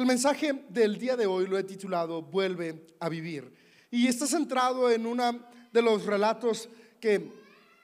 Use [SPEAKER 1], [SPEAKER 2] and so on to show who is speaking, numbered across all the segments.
[SPEAKER 1] El mensaje del día de hoy lo he titulado Vuelve a vivir. Y está centrado en uno de los relatos que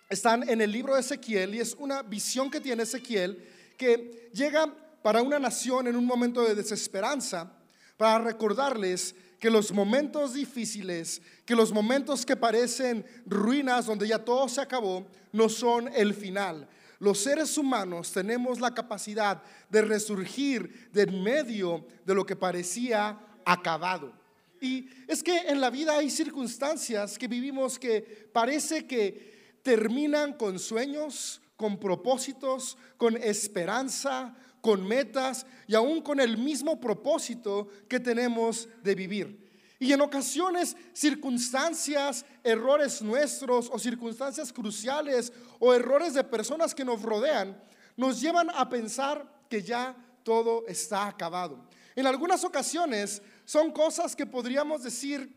[SPEAKER 1] están en el libro de Ezequiel y es una visión que tiene Ezequiel que llega para una nación en un momento de desesperanza para recordarles que los momentos difíciles, que los momentos que parecen ruinas donde ya todo se acabó, no son el final. Los seres humanos tenemos la capacidad de resurgir de en medio de lo que parecía acabado. Y es que en la vida hay circunstancias que vivimos que parece que terminan con sueños, con propósitos, con esperanza, con metas y aún con el mismo propósito que tenemos de vivir. Y en ocasiones circunstancias, errores nuestros o circunstancias cruciales o errores de personas que nos rodean nos llevan a pensar que ya todo está acabado. En algunas ocasiones son cosas que podríamos decir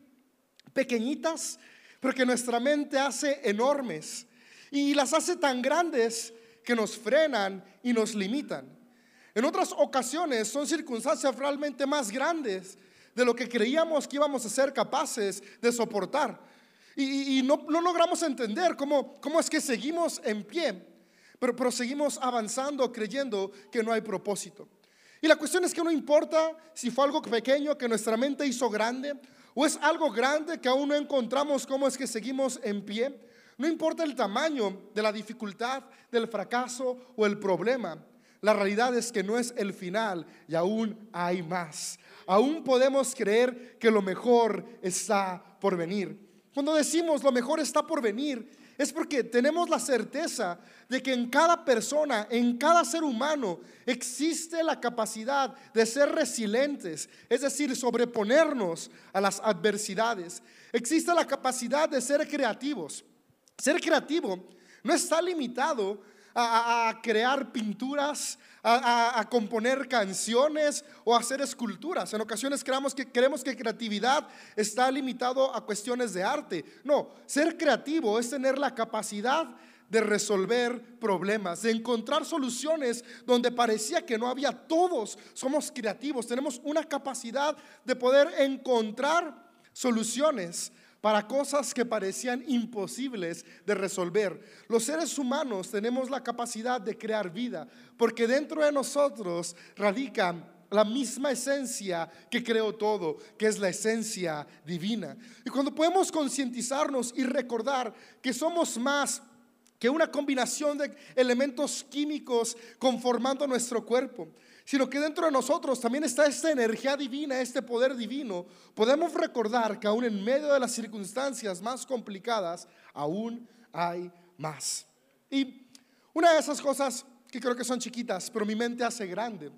[SPEAKER 1] pequeñitas, pero que nuestra mente hace enormes y las hace tan grandes que nos frenan y nos limitan. En otras ocasiones son circunstancias realmente más grandes de lo que creíamos que íbamos a ser capaces de soportar. Y, no, logramos entender cómo, cómo es que seguimos en pie, pero, pero seguimos avanzando creyendo que no hay propósito. Y la cuestión es que no importa si fue algo pequeño que nuestra mente hizo grande o es algo grande que aún no encontramos cómo es que seguimos en pie. No importa el tamaño de la dificultad, del fracaso o el problema. La realidad es que no es el final y aún hay más. Aún podemos creer que lo mejor está por venir. Cuando decimos lo mejor está por venir, es porque tenemos la certeza de que en cada persona, en cada ser humano, existe la capacidad de ser resilientes, es decir, sobreponernos a las adversidades. Existe la capacidad de ser creativos. Ser creativo no está limitado a, crear pinturas, a, componer canciones o hacer esculturas. En ocasiones creemos que, creemos que creatividad está limitado a cuestiones de arte. No, ser creativo es tener la capacidad de resolver problemas, de encontrar soluciones donde parecía que no había. Todos somos creativos, tenemos una capacidad de poder encontrar soluciones para cosas que parecían imposibles de resolver. Los seres humanos tenemos la capacidad de crear vida, porque dentro de nosotros radica la misma esencia que creó todo, que es la esencia divina. Y cuando podemos concientizarnos y recordar que somos más que una combinación de elementos químicos conformando nuestro cuerpo, sino que dentro de nosotros también está esta energía divina, este poder divino, podemos recordar que aún en medio de las circunstancias más complicadas, aún hay más. Y una de esas cosas que creo que son chiquitas, pero mi mente hace grande,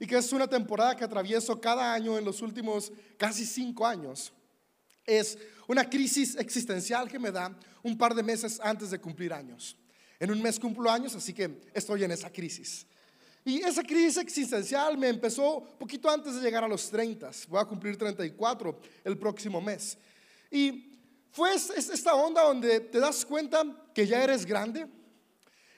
[SPEAKER 1] y que es una temporada que atravieso cada año en los últimos casi cinco años, es una crisis existencial que me da un par de meses antes de cumplir años. En un mes cumplo años, así que estoy en esa crisis. Y esa crisis existencial me empezó poquito antes de llegar a los 30. Voy a cumplir 34 el próximo mes. Y fue esta onda donde te das cuenta que ya eres grande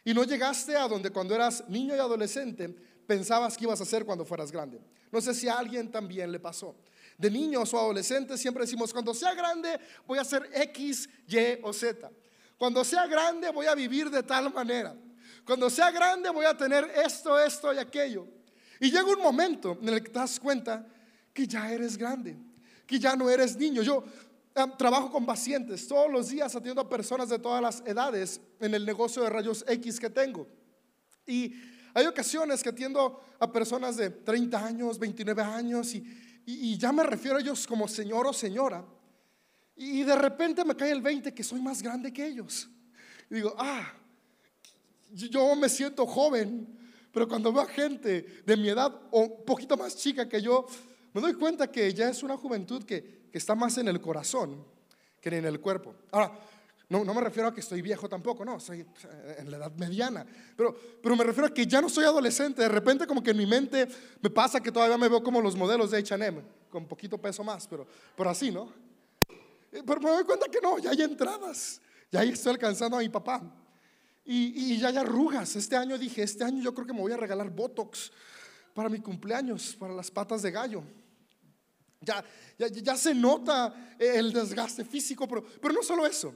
[SPEAKER 1] y no llegaste a donde cuando eras niño y adolescente pensabas que ibas a ser cuando fueras grande. No sé si a alguien también le pasó. De niños o adolescentes siempre decimos, cuando sea grande voy a ser X, Y o Z. Cuando sea grande voy a vivir de tal manera. Cuando sea grande voy a tener esto, esto y aquello. Y llega un momento en el que te das cuenta que ya eres grande, que ya no eres niño. Yo trabajo con pacientes todos los días atiendo a personas de todas las edades en el negocio de rayos X que tengo. Y hay ocasiones que atiendo a personas de 30 años, 29 años y, y ya me refiero a ellos como señor o señora. Y de repente me cae el 20 que soy más grande que ellos. Y digo, ah, yo me siento joven, pero cuando veo a gente de mi edad o un poquito más chica que yo, me doy cuenta que ya es una juventud que, está más en el corazón que en el cuerpo. Ahora, no, no, me refiero a que estoy viejo tampoco, no, soy eh, en la edad mediana, pero, pero me refiero a que ya no soy adolescente, de repente como que en mi mente me pasa que todavía me veo como los modelos de HM, con poquito peso más, pero, pero así, ¿no? Eh, pero me doy cuenta que no, ya hay entradas, ya estoy alcanzando a mi papá. Y, ya hay arrugas. Este año dije, este año yo creo que me voy a regalar Botox. para mi cumpleaños, para las patas de gallo. Ya, ya, se nota el desgaste físico, pero, pero no solo eso.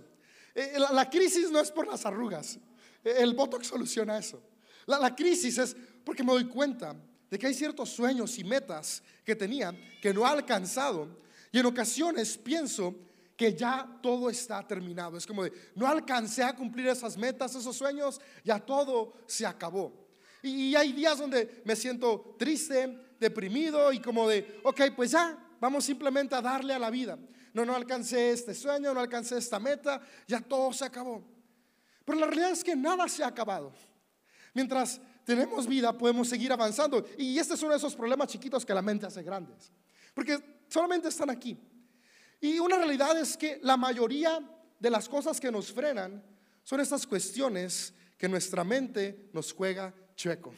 [SPEAKER 1] Eh, la, crisis no es por las arrugas. El Botox soluciona eso. La, la crisis es porque me doy cuenta de que hay ciertos sueños y metas que tenía que no ha alcanzado. Y en ocasiones pienso que ya todo está terminado. Es como de, no alcancé a cumplir esas metas, esos sueños, ya todo se acabó. Y, hay días donde me siento triste, deprimido y como de, ok, pues ya, vamos simplemente a darle a la vida. No, no alcancé este sueño, no alcancé esta meta, ya todo se acabó. Pero la realidad es que nada se ha acabado. Mientras tenemos vida, podemos seguir avanzando. Y este es uno de esos problemas chiquitos que la mente hace grandes. Porque solamente están aquí. Y una realidad es que la mayoría de las cosas que nos frenan son estas cuestiones que nuestra mente nos juega chueco.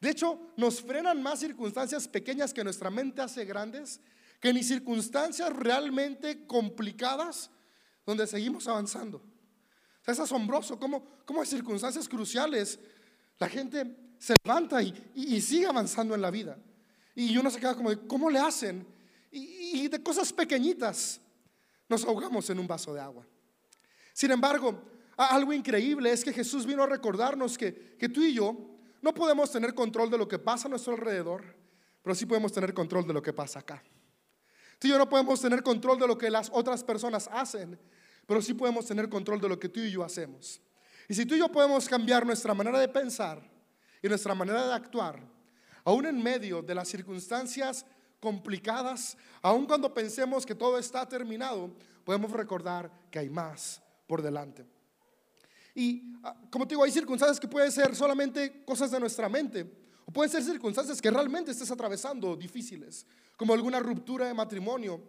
[SPEAKER 1] De hecho, nos frenan más circunstancias pequeñas que nuestra mente hace grandes, que ni circunstancias realmente complicadas donde seguimos avanzando. es asombroso cómo, cómo hay circunstancias cruciales la gente se levanta y, sigue avanzando en la vida. Y uno se queda como ¿cómo le hacen? Y, de cosas pequeñitas nos ahogamos en un vaso de agua. Sin embargo, algo increíble es que Jesús vino a recordarnos que, que tú y yo no podemos tener control de lo que pasa a nuestro alrededor, pero sí podemos tener control de lo que pasa acá. Tú y yo no podemos tener control de lo que las otras personas hacen, pero sí podemos tener control de lo que tú y yo hacemos. Y si tú y yo podemos cambiar nuestra manera de pensar y nuestra manera de actuar, aún en medio de las circunstancias complicadas, aun cuando pensemos que todo está terminado, podemos recordar que hay más por delante. Y ah, como te digo, hay circunstancias que pueden ser solamente cosas de nuestra mente, o pueden ser circunstancias que realmente estés atravesando difíciles, como alguna ruptura de matrimonio,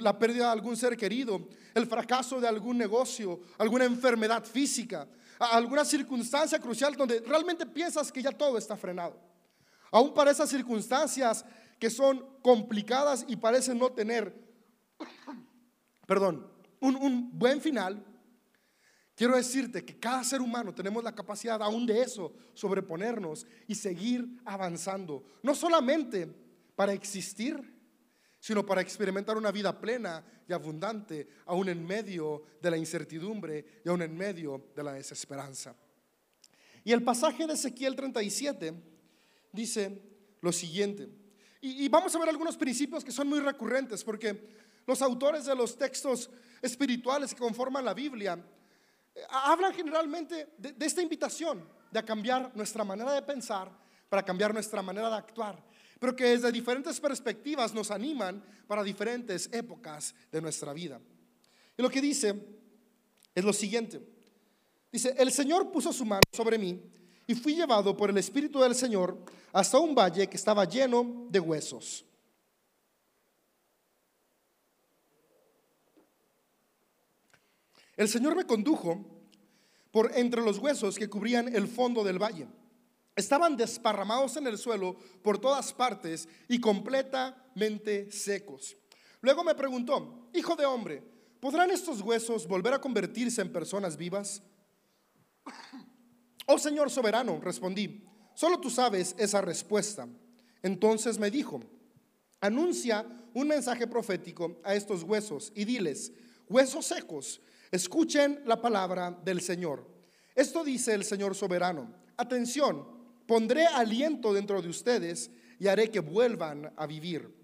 [SPEAKER 1] la pérdida de algún ser querido, el fracaso de algún negocio, alguna enfermedad física, alguna circunstancia crucial donde realmente piensas que ya todo está frenado. Aún para esas circunstancias que son complicadas y parecen no tener, perdón, un, un buen final, quiero decirte que cada ser humano tenemos la capacidad aún de eso, sobreponernos y seguir avanzando. No solamente para existir, sino para experimentar una vida plena y abundante, aún en medio de la incertidumbre y aún en medio de la desesperanza. Y el pasaje de Ezequiel 37 dice lo siguiente, y, vamos a ver algunos principios que son muy recurrentes, porque los autores de los textos espirituales que conforman la Biblia eh, hablan generalmente de, de esta invitación de cambiar nuestra manera de pensar para cambiar nuestra manera de actuar pero que desde diferentes perspectivas nos animan para diferentes épocas de nuestra vida. Y lo que dice es lo siguiente. Dice, el Señor puso su mano sobre mí y fui llevado por el Espíritu del Señor hasta un valle que estaba lleno de huesos. El Señor me condujo por entre los huesos que cubrían el fondo del valle estaban desparramados en el suelo por todas partes y completamente secos. Luego me preguntó, hijo de hombre, ¿podrán estos huesos volver a convertirse en personas vivas? Oh Señor soberano, respondí, solo tú sabes esa respuesta. Entonces me dijo, anuncia un mensaje profético a estos huesos y diles, huesos secos, escuchen la palabra del Señor. Esto dice el Señor soberano. Atención, Pondré aliento dentro de ustedes y haré que vuelvan a vivir.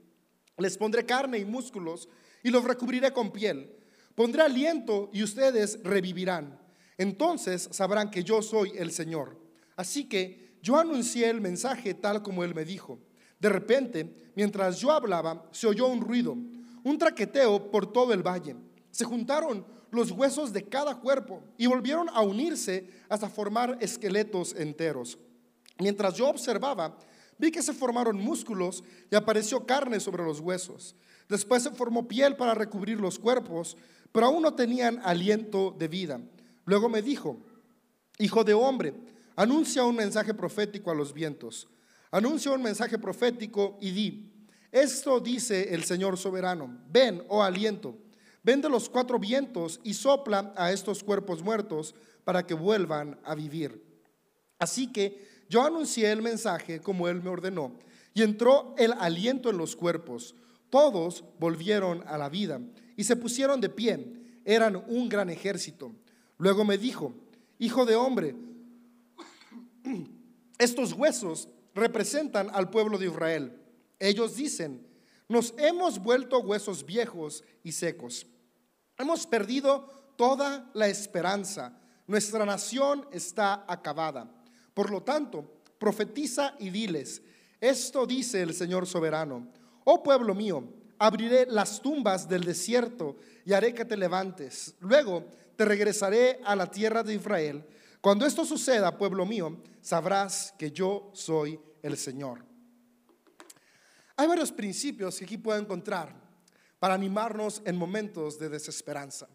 [SPEAKER 1] Les pondré carne y músculos y los recubriré con piel. Pondré aliento y ustedes revivirán. Entonces sabrán que yo soy el Señor. Así que yo anuncié el mensaje tal como él me dijo. De repente, mientras yo hablaba, se oyó un ruido, un traqueteo por todo el valle. Se juntaron los huesos de cada cuerpo y volvieron a unirse hasta formar esqueletos enteros. Mientras yo observaba, vi que se formaron músculos y apareció carne sobre los huesos. Después se formó piel para recubrir los cuerpos, pero aún no tenían aliento de vida. Luego me dijo, Hijo de hombre, anuncia un mensaje profético a los vientos. Anuncia un mensaje profético y di, esto dice el Señor soberano, ven, oh aliento, ven de los cuatro vientos y sopla a estos cuerpos muertos para que vuelvan a vivir. Así que yo anuncié el mensaje como él me ordenó y entró el aliento en los cuerpos. Todos volvieron a la vida y se pusieron de pie. Eran un gran ejército. Luego me dijo, hijo de hombre, estos huesos representan al pueblo de Israel. Ellos dicen, nos hemos vuelto huesos viejos y secos. Hemos perdido toda la esperanza. Nuestra nación está acabada. Por lo tanto, profetiza y diles, esto dice el Señor soberano, oh pueblo mío, abriré las tumbas del desierto y haré que te levantes. Luego te regresaré a la tierra de Israel. Cuando esto suceda, pueblo mío, sabrás que yo soy el Señor. Hay varios principios que aquí puedo encontrar para animarnos en momentos de desesperanza.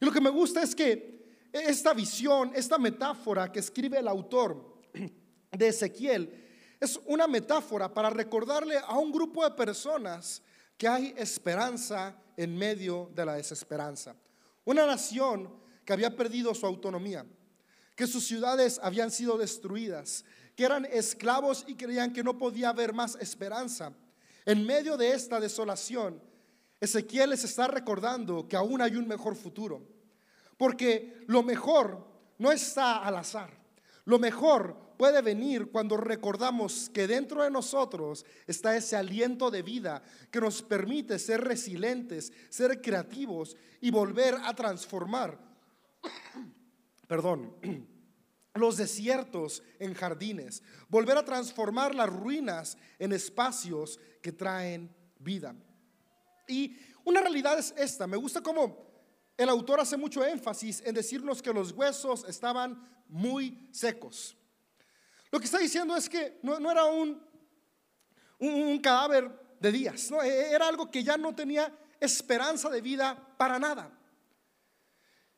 [SPEAKER 1] Y lo que me gusta es que esta visión, esta metáfora que escribe el autor de Ezequiel, es una metáfora para recordarle a un grupo de personas que hay esperanza en medio de la desesperanza. Una nación que había perdido su autonomía, que sus ciudades habían sido destruidas, que eran esclavos y creían que no podía haber más esperanza. En medio de esta desolación, Ezequiel les está recordando que aún hay un mejor futuro. Porque lo mejor no está al azar. Lo mejor puede venir cuando recordamos que dentro de nosotros está ese aliento de vida que nos permite ser resilientes, ser creativos y volver a transformar, perdón, los desiertos en jardines, volver a transformar las ruinas en espacios que traen vida. Y una realidad es esta, me gusta cómo el autor hace mucho énfasis en decirnos que los huesos estaban muy secos. Lo que está diciendo es que no, era un, un, cadáver de días, ¿no? E, era algo que ya no tenía esperanza de vida para nada.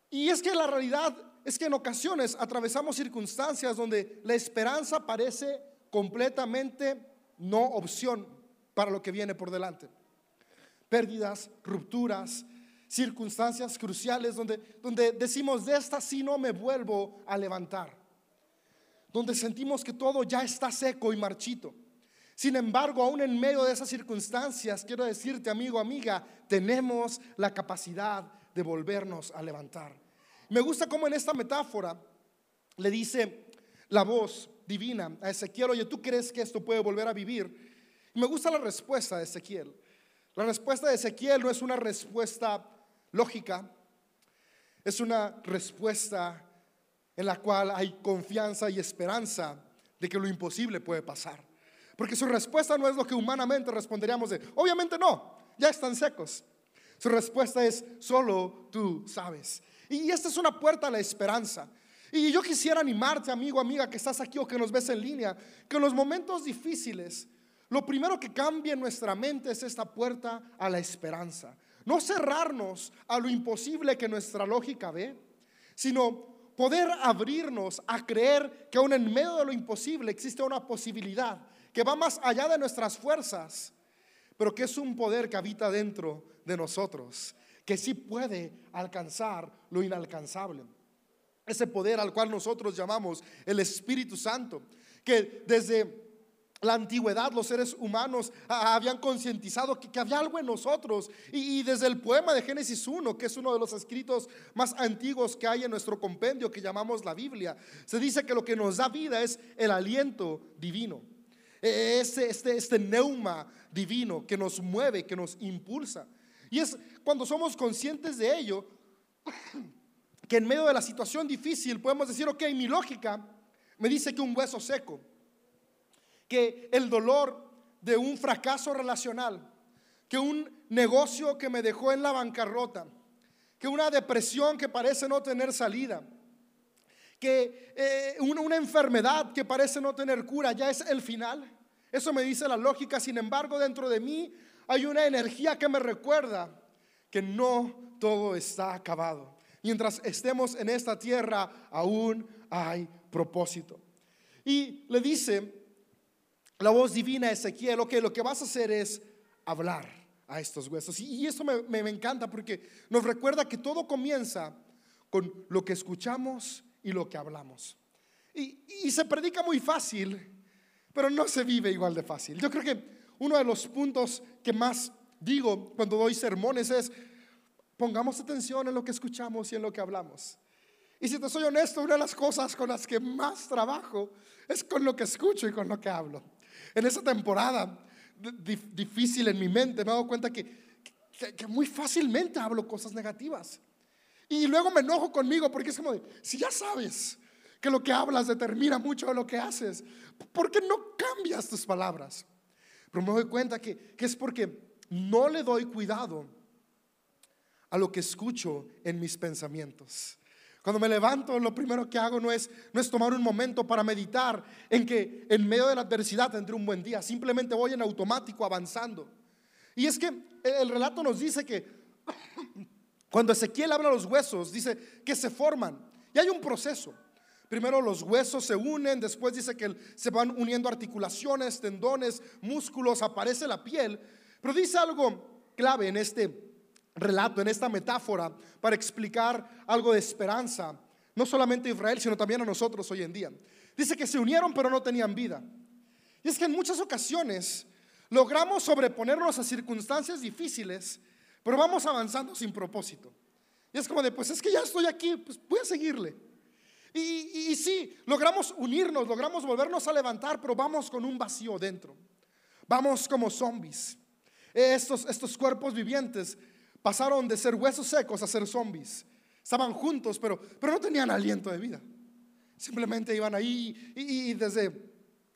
[SPEAKER 1] Y es que la realidad es que en ocasiones atravesamos circunstancias donde la esperanza parece completamente no opción para lo que viene por delante. Pérdidas, rupturas, circunstancias cruciales donde, donde decimos, de esta sí no me vuelvo a levantar. Donde sentimos que todo ya está seco y marchito. Sin embargo, aún en medio de esas circunstancias, quiero decirte, amigo, amiga, tenemos la capacidad de volvernos a levantar. Me gusta cómo en esta metáfora le dice la voz divina a Ezequiel, oye, ¿tú crees que esto puede volver a vivir? me gusta la respuesta de Ezequiel. La respuesta de Ezequiel no es una respuesta lógica, es una respuesta en la cual hay confianza y esperanza de que lo imposible puede pasar. Porque su respuesta no es lo que humanamente responderíamos de, obviamente no, ya están secos. Su respuesta es, solo tú sabes. Y esta es una puerta a la esperanza. Y yo quisiera animarte, amigo, amiga, que estás aquí o que nos ves en línea, que en los momentos difíciles, lo primero que cambie en nuestra mente es esta puerta a la esperanza. No cerrarnos a lo imposible que nuestra lógica ve, sino poder abrirnos a creer que aún en medio de lo imposible existe una posibilidad que va más allá de nuestras fuerzas, pero que es un poder que habita dentro de nosotros que sí puede alcanzar lo inalcanzable. Ese poder al cual nosotros llamamos el Espíritu Santo, que desde la antigüedad los seres humanos habían concientizado que, había algo en nosotros. Y, desde el poema de Génesis 1, que es uno de los escritos más antiguos que hay en nuestro compendio que llamamos la Biblia, se dice que lo que nos da vida es el aliento divino. E, este, este, este neuma divino que nos mueve, que nos impulsa. Y es cuando somos conscientes de ello que en medio de la situación difícil podemos decir, ok, mi lógica me dice que un hueso seco, que el dolor de un fracaso relacional, que un negocio que me dejó en la bancarrota, que una depresión que parece no tener salida, que eh, una enfermedad que parece no tener cura ya es el final. Eso me dice la lógica, sin embargo, dentro de mí hay una energía que me recuerda que no todo está acabado. Mientras estemos en esta tierra, aún hay propósito. Y le dice la voz divina a Ezequiel, ok, lo que vas a hacer es hablar a estos huesos. Y, eso me, encanta porque nos recuerda que todo comienza con lo que escuchamos y lo que hablamos. y se predica muy fácil, pero no se vive igual de fácil. Yo creo que uno de los puntos que más digo cuando doy sermones es, pongamos atención en lo que escuchamos y en lo que hablamos. Y si te soy honesto, una de las cosas con las que más trabajo es con lo que escucho y con lo que hablo. En esa temporada difícil en mi mente me he dado cuenta que, muy fácilmente hablo cosas negativas. Y luego me enojo conmigo porque es como si ya sabes que lo que hablas determina mucho de lo que haces, ¿por qué no cambias tus palabras? Pero me doy cuenta que es porque no le doy cuidado a lo que escucho en mis pensamientos. Cuando me levanto, lo primero que hago no es, no es tomar un momento para meditar en que en medio de la adversidad tendré un buen día. Simplemente voy en automático avanzando. Y es que el relato nos dice que cuando Ezequiel habla los huesos, dice que se forman. Y hay un proceso. Primero los huesos se unen, después dice que se van uniendo articulaciones, tendones, músculos, aparece la piel. Pero dice algo clave en este relato, en esta metáfora, para explicar algo de esperanza, no solamente a Israel, sino también a nosotros hoy en día. Dice que se unieron pero no tenían vida. Y es que en muchas ocasiones logramos sobreponernos a circunstancias difíciles, pero vamos avanzando sin propósito. Y es como de, pues es que ya estoy aquí, pues voy a seguirle. Y, y, sí, logramos unirnos, logramos volvernos a levantar, pero vamos con un vacío dentro. Vamos como zombies. Estos, estos cuerpos vivientes pasaron de ser huesos secos a ser zombies. Estaban juntos, pero, pero no tenían aliento de vida. Simplemente iban ahí y, desde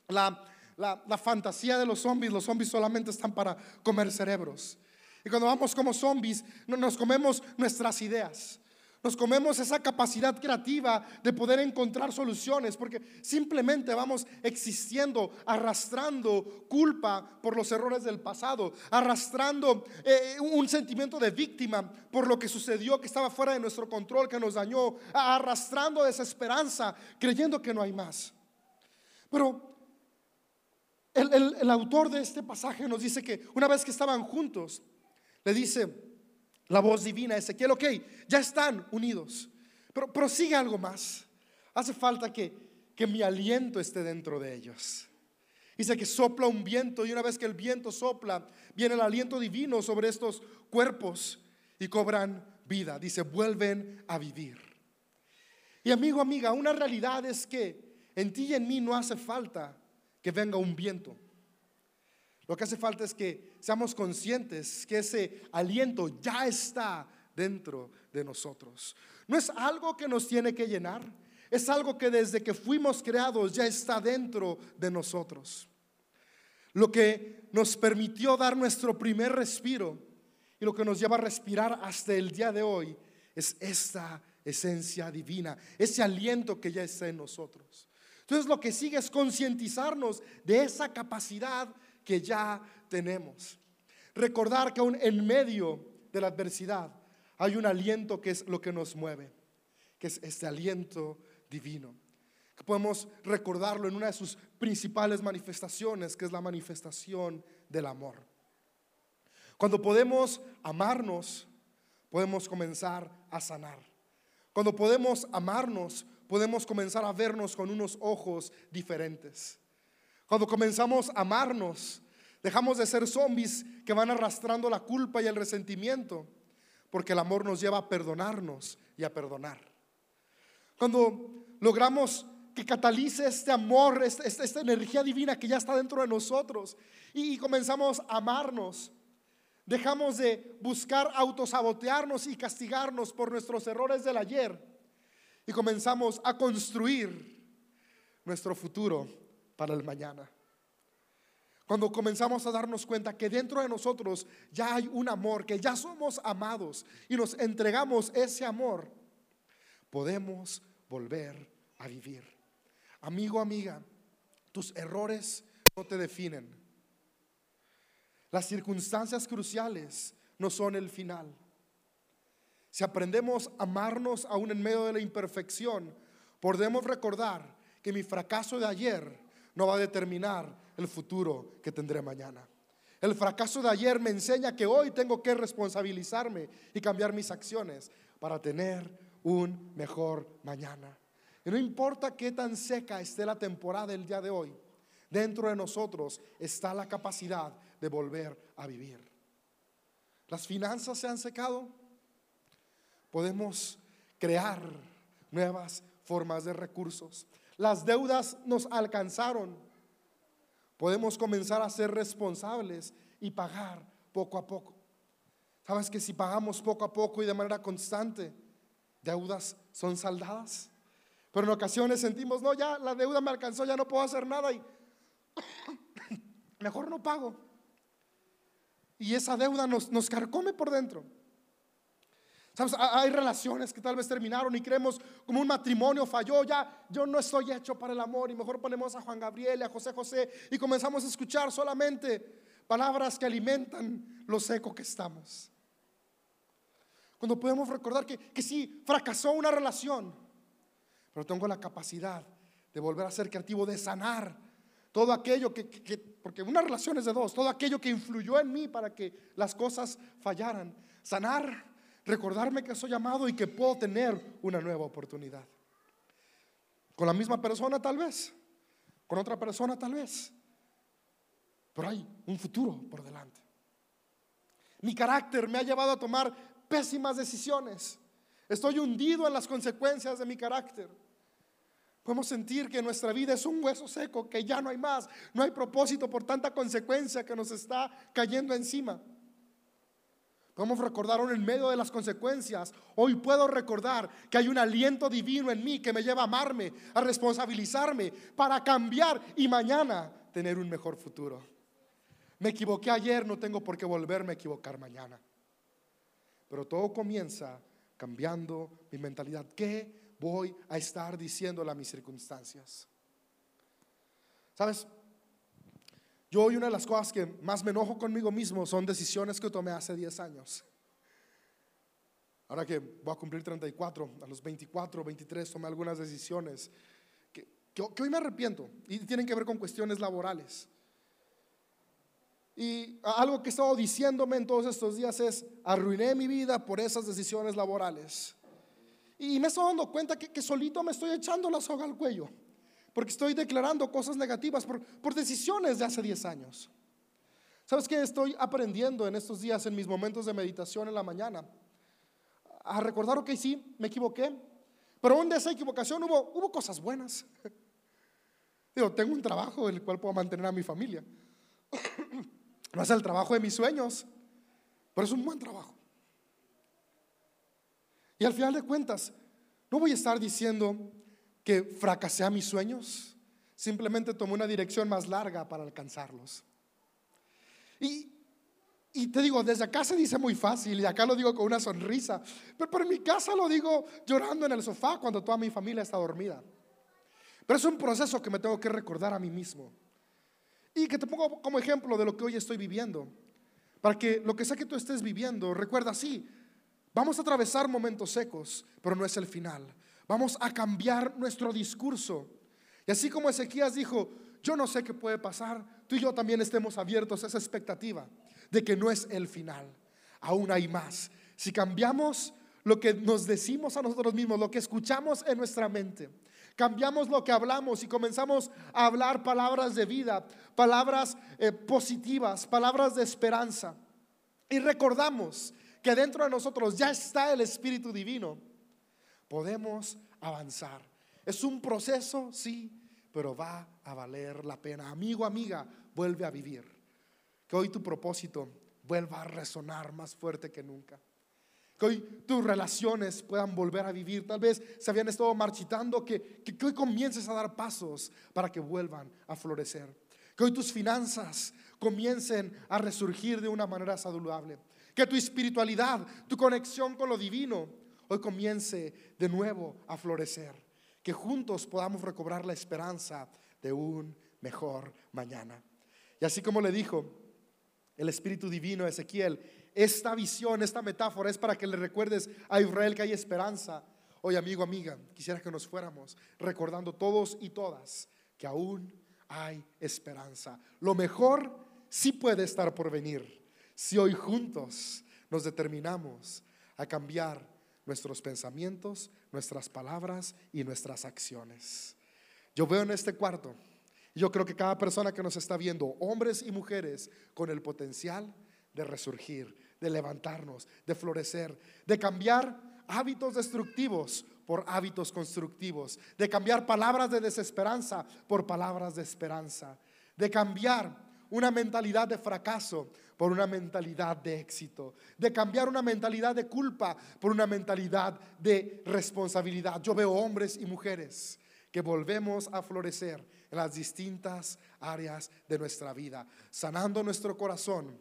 [SPEAKER 1] la, la, fantasía de los zombies, los zombies solamente están para comer cerebros. Y cuando vamos como zombies, nos comemos nuestras ideas. Nos comemos esa capacidad creativa de poder encontrar soluciones porque simplemente vamos existiendo, arrastrando culpa por los errores del pasado, arrastrando eh, un sentimiento de víctima por lo que sucedió que estaba fuera de nuestro control, que nos dañó, arrastrando desesperanza, creyendo que no hay más. Pero el, el autor de este pasaje nos dice que una vez que estaban juntos, le dice, la voz divina, Ezequiel, ok, ya están unidos, pero prosigue algo más. Hace falta que, que mi aliento esté dentro de ellos. Dice que sopla un viento y una vez que el viento sopla, viene el aliento divino sobre estos cuerpos y cobran vida. Dice, vuelven a vivir. Y amigo, amiga, una realidad es que en ti y en mí no hace falta que venga un viento. Lo que hace falta es que seamos conscientes que ese aliento ya está dentro de nosotros. No es algo que nos tiene que llenar, es algo que desde que fuimos creados ya está dentro de nosotros. Lo que nos permitió dar nuestro primer respiro y lo que nos lleva a respirar hasta el día de hoy es esta esencia divina, ese aliento que ya está en nosotros. Entonces lo que sigue es concientizarnos de esa capacidad que ya tenemos. Recordar que aún en medio de la adversidad hay un aliento que es lo que nos mueve, que es este aliento divino. Que podemos recordarlo en una de sus principales manifestaciones, que es la manifestación del amor. Cuando podemos amarnos, podemos comenzar a sanar. Cuando podemos amarnos, podemos comenzar a vernos con unos ojos diferentes. Cuando comenzamos a amarnos, dejamos de ser zombies que van arrastrando la culpa y el resentimiento, porque el amor nos lleva a perdonarnos y a perdonar. Cuando logramos que catalice este amor, esta, energía divina que ya está dentro de nosotros y comenzamos a amarnos, dejamos de buscar autosabotearnos y castigarnos por nuestros errores del ayer y comenzamos a construir nuestro futuro para el mañana. Cuando comenzamos a darnos cuenta que dentro de nosotros ya hay un amor, que ya somos amados y nos entregamos ese amor, podemos volver a vivir. Amigo, amiga, tus errores no te definen. Las circunstancias cruciales no son el final. Si aprendemos a amarnos aún en medio de la imperfección, podemos recordar que mi fracaso de ayer no va a determinar el futuro que tendré mañana. El fracaso de ayer me enseña que hoy tengo que responsabilizarme y cambiar mis acciones para tener un mejor mañana. Y no importa qué tan seca esté la temporada el día de hoy, Dentro de nosotros está la capacidad de volver a vivir. Las finanzas se han secado. Podemos crear nuevas formas de recursos. Las deudas nos alcanzaron. Podemos comenzar a ser responsables y pagar poco a poco. Sabes que si pagamos poco a poco y de manera constante, deudas son saldadas. Pero en ocasiones sentimos, no, ya la deuda me alcanzó, ya no puedo hacer nada y mejor no pago. Y esa deuda nos, nos carcome por dentro. Hay relaciones que tal vez terminaron y creemos como un matrimonio falló, ya yo no estoy hecho para el amor y mejor ponemos a Juan Gabriel y a José José y comenzamos a escuchar solamente palabras que alimentan lo seco que estamos. Cuando podemos recordar que, que sí, fracasó una relación, pero tengo la capacidad de volver a ser creativo, de sanar todo aquello que, que, porque una relación es de dos, todo aquello que influyó en mí para que las cosas fallaran, sanar recordarme que soy amado y que puedo tener una nueva oportunidad. Con la misma persona tal vez, con otra persona tal vez, pero hay un futuro por delante. Mi carácter me ha llevado a tomar pésimas decisiones. Estoy hundido en las consecuencias de mi carácter. Podemos sentir que nuestra vida es un hueso seco, que ya no hay más, no hay propósito por tanta consecuencia que nos está cayendo encima. Podemos recordar aún en medio de las consecuencias. Hoy puedo recordar que hay un aliento divino en mí que me lleva a amarme, a responsabilizarme, para cambiar y mañana tener un mejor futuro. Me equivoqué ayer, no tengo por qué volverme a equivocar mañana. Pero todo comienza cambiando mi mentalidad. ¿Qué voy a estar diciéndole a mis circunstancias? ¿Sabes? Yo hoy una de las cosas que más me enojo conmigo mismo son decisiones que tomé hace 10 años. Ahora que voy a cumplir 34, a los 24, 23 tomé algunas decisiones que, hoy me arrepiento y tienen que ver con cuestiones laborales. Y algo que he estado diciéndome en todos estos días es, arruiné mi vida por esas decisiones laborales. Y me estoy dando cuenta que, que solito me estoy echando la soga al cuello porque estoy declarando cosas negativas por, por decisiones de hace 10 años. ¿Sabes qué? Estoy aprendiendo en estos días, en mis momentos de meditación en la mañana, a recordar, ok, sí, me equivoqué, pero donde esa equivocación hubo, hubo cosas buenas. Digo, tengo un trabajo del cual puedo mantener a mi familia. No es el trabajo de mis sueños, pero es un buen trabajo. Y al final de cuentas, no voy a estar diciendo, que fracasé a mis sueños, simplemente tomé una dirección más larga para alcanzarlos. Y, y te digo, desde acá se dice muy fácil y acá lo digo con una sonrisa, pero por mi casa lo digo llorando en el sofá cuando toda mi familia está dormida. Pero es un proceso que me tengo que recordar a mí mismo. Y que te pongo como ejemplo de lo que hoy estoy viviendo. Para que lo que sea que tú estés viviendo, recuerda, sí, vamos a atravesar momentos secos, pero no es el final. Vamos a cambiar nuestro discurso. Y así como Ezequías dijo, yo no sé qué puede pasar, tú y yo también estemos abiertos a esa expectativa de que no es el final, aún hay más. Si cambiamos lo que nos decimos a nosotros mismos, lo que escuchamos en nuestra mente, cambiamos lo que hablamos y comenzamos a hablar palabras de vida, palabras eh, positivas, palabras de esperanza, y recordamos que dentro de nosotros ya está el Espíritu Divino, podemos avanzar. Es un proceso, sí, pero va a valer la pena. Amigo, amiga, vuelve a vivir. Que hoy tu propósito vuelva a resonar más fuerte que nunca. Que hoy tus relaciones puedan volver a vivir. Tal vez se habían estado marchitando, que, que, hoy comiences a dar pasos para que vuelvan a florecer. Que hoy tus finanzas comiencen a resurgir de una manera saludable. Que tu espiritualidad, tu conexión con lo divino, hoy comience de nuevo a florecer. Que juntos podamos recobrar la esperanza de un mejor mañana. Y así como le dijo el Espíritu Divino a Ezequiel, esta visión, esta metáfora es para que le recuerdes a Israel que hay esperanza. Hoy, amigo, amiga, quisiera que nos fuéramos recordando todos y todas que aún hay esperanza. Lo mejor sí puede estar por venir si hoy juntos nos determinamos a cambiar nuestros pensamientos, nuestras palabras y nuestras acciones. Yo veo en este cuarto Yo creo que cada persona que nos está viendo, hombres y mujeres, con el potencial de resurgir, de levantarnos, de florecer, de cambiar hábitos destructivos por hábitos constructivos, de cambiar palabras de desesperanza por palabras de esperanza, de cambiar una mentalidad de fracaso por una mentalidad de éxito, de cambiar una mentalidad de culpa por una mentalidad de responsabilidad. Yo veo hombres y mujeres que volvemos a florecer en las distintas áreas de nuestra vida, sanando nuestro corazón,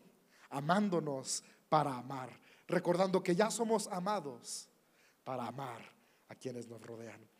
[SPEAKER 1] amándonos para amar, recordando que ya somos amados para amar a quienes nos rodean.